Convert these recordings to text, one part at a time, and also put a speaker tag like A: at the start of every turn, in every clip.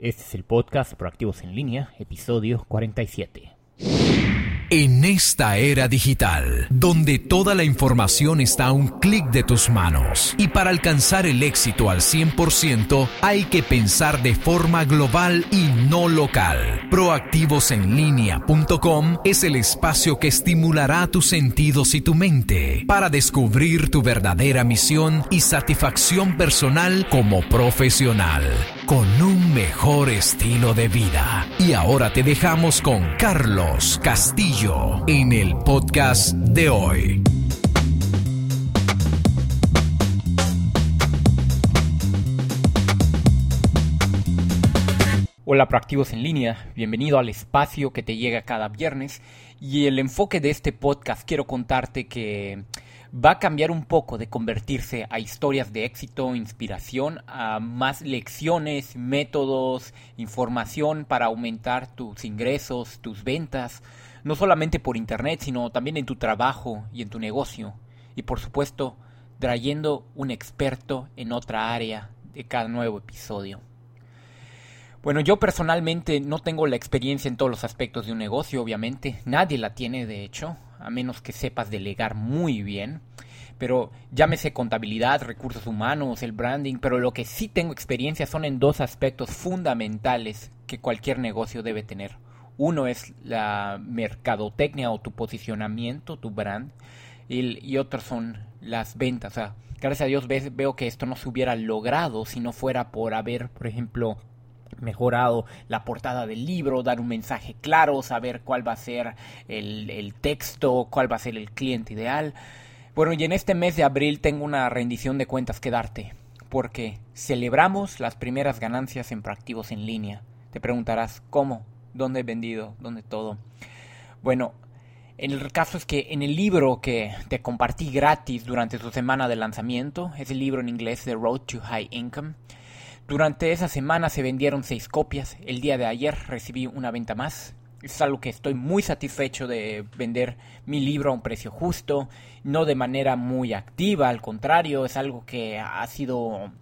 A: Este es el podcast Proactivos en Línea, episodio 47.
B: En esta era digital, donde toda la información está a un clic de tus manos, y para alcanzar el éxito al 100% hay que pensar de forma global y no local. Proactivosenlinea.com es el espacio que estimulará tus sentidos y tu mente para descubrir tu verdadera misión y satisfacción personal como profesional, con un mejor estilo de vida. Y ahora te dejamos con Carlos Castillo en el podcast de hoy.
A: Hola proactivos en línea, bienvenido al espacio que te llega cada viernes. Y el enfoque de este podcast quiero contarte que va a cambiar un poco de convertirse a historias de éxito, inspiración, a más lecciones, métodos, información para aumentar tus ingresos, tus ventas, no solamente por internet, sino también en tu trabajo y en tu negocio. Y por supuesto, trayendo un experto en otra área de cada nuevo episodio. Bueno, yo personalmente no tengo la experiencia en todos los aspectos de un negocio, obviamente. Nadie la tiene, de hecho, a menos que sepas delegar muy bien. Pero llámese contabilidad, recursos humanos, el branding, pero lo que sí tengo experiencia son en dos aspectos fundamentales que cualquier negocio debe tener. Uno es la mercadotecnia o tu posicionamiento, tu brand, y, y otros son las ventas. Gracias a Dios veo que esto no se hubiera logrado si no fuera por haber, por ejemplo, mejorado la portada del libro, dar un mensaje claro, saber cuál va a ser el, el, texto, cuál va a ser el cliente ideal. Bueno, y en este mes de abril tengo una rendición de cuentas que darte, porque celebramos las primeras ganancias en proactivos en línea. Te preguntarás, ¿cómo? Dónde he vendido, dónde todo. Bueno, el caso es que en el libro que te compartí gratis durante su semana de lanzamiento, es el libro en inglés The Road to High Income, durante esa semana se vendieron seis copias. El día de ayer recibí una venta más. Es algo que estoy muy satisfecho de vender mi libro a un precio justo, no de manera muy activa, al contrario, es algo que ha sido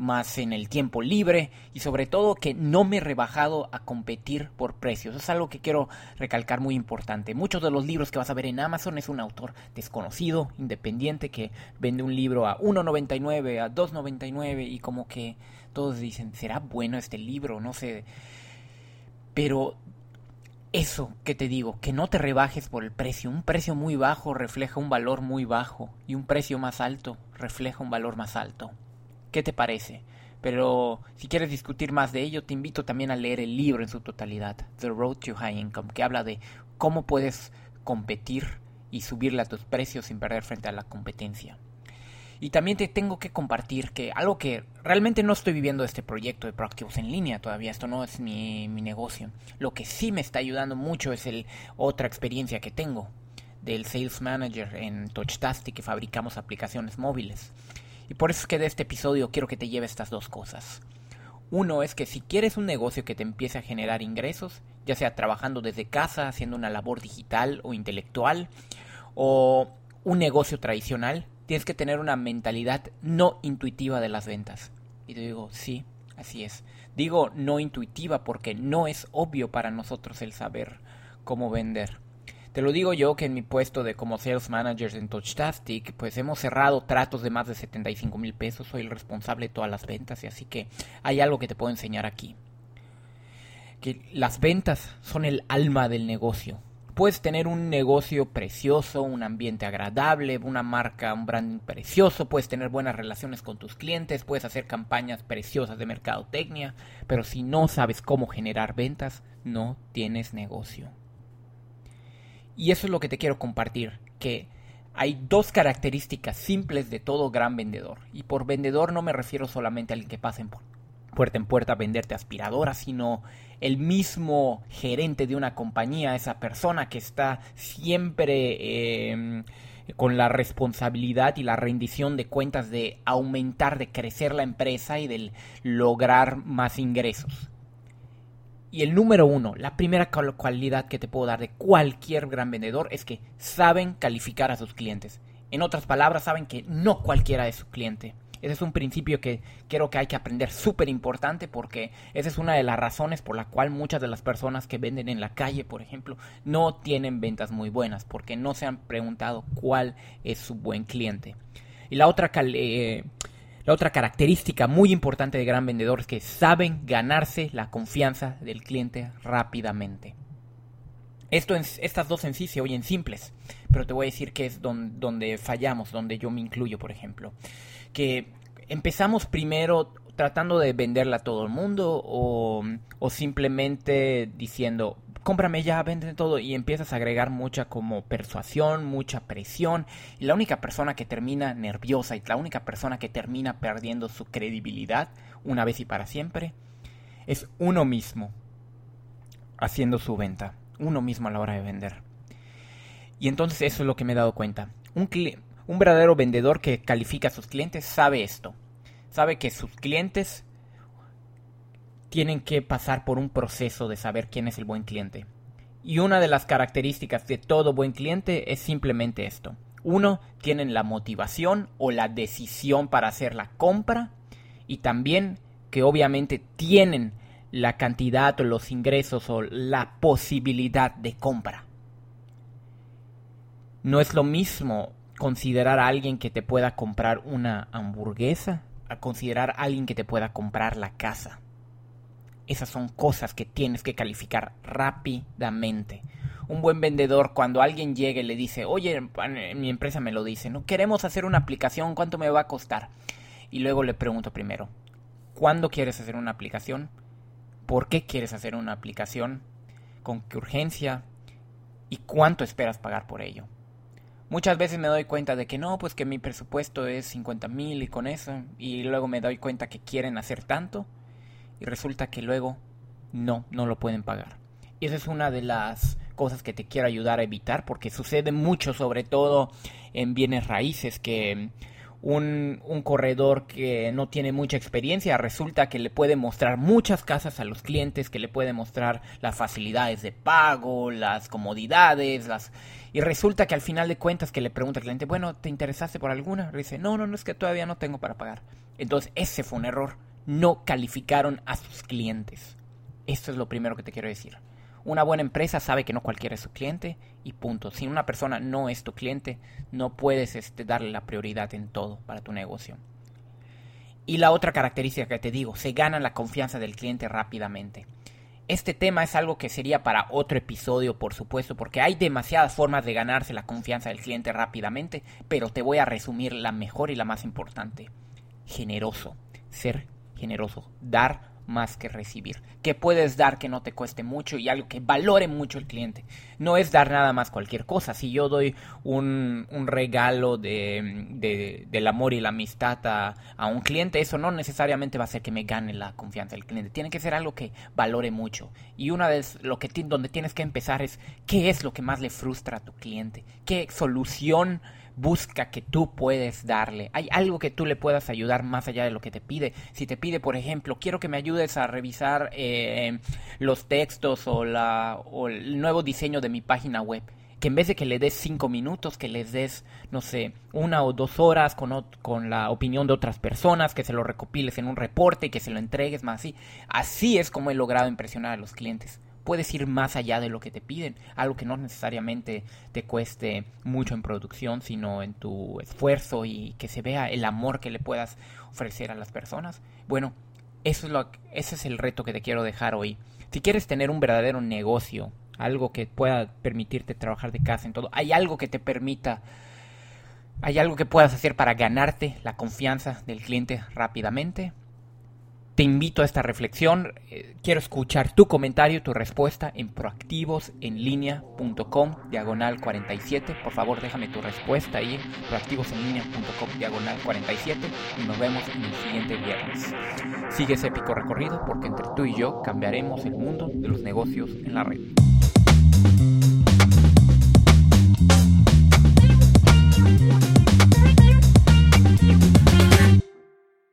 A: más en el tiempo libre y sobre todo que no me he rebajado a competir por precios. es algo que quiero recalcar muy importante. Muchos de los libros que vas a ver en Amazon es un autor desconocido, independiente, que vende un libro a 1.99, a 2.99 y como que todos dicen, ¿será bueno este libro? No sé. Pero eso que te digo, que no te rebajes por el precio. Un precio muy bajo refleja un valor muy bajo y un precio más alto refleja un valor más alto. ¿Qué te parece? Pero si quieres discutir más de ello, te invito también a leer el libro en su totalidad, The Road to High Income, que habla de cómo puedes competir y subirle a tus precios sin perder frente a la competencia. Y también te tengo que compartir que algo que realmente no estoy viviendo este proyecto de Proactivos en línea todavía, esto no es mi, mi negocio. Lo que sí me está ayudando mucho es el otra experiencia que tengo del Sales Manager en TouchTastic que fabricamos aplicaciones móviles. Y por eso es que de este episodio quiero que te lleve estas dos cosas. Uno es que si quieres un negocio que te empiece a generar ingresos, ya sea trabajando desde casa, haciendo una labor digital o intelectual, o un negocio tradicional, tienes que tener una mentalidad no intuitiva de las ventas. Y te digo, sí, así es. Digo no intuitiva porque no es obvio para nosotros el saber cómo vender. Te lo digo yo que en mi puesto de como sales manager en TouchTastic, pues hemos cerrado tratos de más de 75 mil pesos, soy el responsable de todas las ventas y así que hay algo que te puedo enseñar aquí. Que las ventas son el alma del negocio. Puedes tener un negocio precioso, un ambiente agradable, una marca, un branding precioso, puedes tener buenas relaciones con tus clientes, puedes hacer campañas preciosas de mercadotecnia, pero si no sabes cómo generar ventas, no tienes negocio. Y eso es lo que te quiero compartir, que hay dos características simples de todo gran vendedor. Y por vendedor no me refiero solamente al que pase en puerta en puerta a venderte aspiradoras, sino el mismo gerente de una compañía, esa persona que está siempre em, con la responsabilidad y la rendición de cuentas de aumentar, de crecer la empresa y de lograr más ingresos. Y el número uno, la primera cualidad que te puedo dar de cualquier gran vendedor es que saben calificar a sus clientes. En otras palabras, saben que no cualquiera es su cliente. Ese es un principio que creo que hay que aprender súper importante porque esa es una de las razones por la cual muchas de las personas que venden en la calle, por ejemplo, no tienen ventas muy buenas porque no se han preguntado cuál es su buen cliente. Y la otra, eh, la otra característica muy importante de gran vendedor es que saben ganarse la confianza del cliente rápidamente. Esto en, estas dos en sí se oyen simples, pero te voy a decir que es donde, fallamos, donde yo me incluyo, por ejemplo. Que empezamos primero tratando de venderla a todo el mundo o, o simplemente diciendo, cómprame ya, vende todo y empiezas a agregar mucha como persuasión, mucha presión y la única persona que termina nerviosa y la única persona que termina perdiendo su credibilidad una vez y para siempre es uno mismo haciendo su venta, uno mismo a la hora de vender. Y entonces eso es lo que me he dado cuenta. Un, un verdadero vendedor que califica a sus clientes sabe esto. Sabe que sus clientes tienen que pasar por un proceso de saber quién es el buen cliente. Y una de las características de todo buen cliente es simplemente esto. Uno, tienen la motivación o la decisión para hacer la compra y también que obviamente tienen la cantidad o los ingresos o la posibilidad de compra. No es lo mismo considerar a alguien que te pueda comprar una hamburguesa a considerar a alguien que te pueda comprar la casa. Esas son cosas que tienes que calificar rápidamente. Un buen vendedor, cuando alguien llegue le dice, oye, mi empresa me lo dice, no queremos hacer una aplicación, ¿cuánto me va a costar? Y luego le pregunto primero, ¿cuándo quieres hacer una aplicación? ¿Por qué quieres hacer una aplicación? ¿Con qué urgencia? ¿Y cuánto esperas pagar por ello? Muchas veces me doy cuenta de que no, pues que mi presupuesto es 50 mil y con eso, y luego me doy cuenta que quieren hacer tanto y resulta que luego no, no lo pueden pagar. Y esa es una de las cosas que te quiero ayudar a evitar porque sucede mucho, sobre todo en bienes raíces, que un, un, corredor que no tiene mucha experiencia resulta que le puede mostrar muchas casas a los clientes, que le puede mostrar las facilidades de pago, las comodidades, las... y resulta que al final de cuentas que le pregunta al cliente, bueno, ¿te interesaste por alguna? Y dice, no, no, no, es que todavía no tengo para pagar. Entonces ese fue un error no calificaron a sus clientes. Esto es lo primero que te quiero decir. Una buena empresa sabe que no cualquiera es su cliente y punto. Si una persona no es tu cliente, no puedes este, darle la prioridad en todo para tu negocio. Y la otra característica que te digo, se gana la confianza del cliente rápidamente. Este tema es algo que sería para otro episodio, por supuesto, porque hay demasiadas formas de ganarse la confianza del cliente rápidamente, pero te voy a resumir la mejor y la más importante. Generoso. Ser generoso, dar más que recibir. ¿Qué puedes dar que no te cueste mucho y algo que valore mucho el cliente? No es dar nada más cualquier cosa. Si yo doy un, regalo de, de, del amor y la amistad a, a, un cliente, eso no necesariamente va a hacer que me gane la confianza del cliente. Tiene que ser algo que valore mucho. Y una vez lo que donde tienes que empezar es qué es lo que más le frustra a tu cliente, qué solución busca que tú puedes darle. Hay algo que tú le puedas ayudar más allá de lo que te pide. Si te pide, por ejemplo, quiero que me ayudes a revisar eh, los textos o, la, o el nuevo diseño de mi página web que en vez de que le des cinco minutos, que les des, no sé, una o dos horas con, con la opinión de otras personas, que se lo recopiles en un reporte y que se lo entregues más así. Así es como he logrado impresionar a los clientes puedes ir más allá de lo que te piden, algo que no necesariamente te cueste mucho en producción, sino en tu esfuerzo y que se vea el amor que le puedas ofrecer a las personas. Bueno, eso es lo, ese es el reto que te quiero dejar hoy. Si quieres tener un verdadero negocio, algo que pueda permitirte trabajar de casa en todo, hay algo que te permita ¿Hay algo que puedas hacer para ganarte la confianza del cliente rápidamente? Te invito a esta reflexión. Eh, quiero escuchar tu comentario, tu respuesta en proactivosenlinea.com diagonal 47. Por favor, déjame tu respuesta ahí en proactivosenlinea.com diagonal 47 y nos vemos en el siguiente viernes. Sigue ese épico recorrido porque entre tú y yo cambiaremos el mundo de los negocios en la red.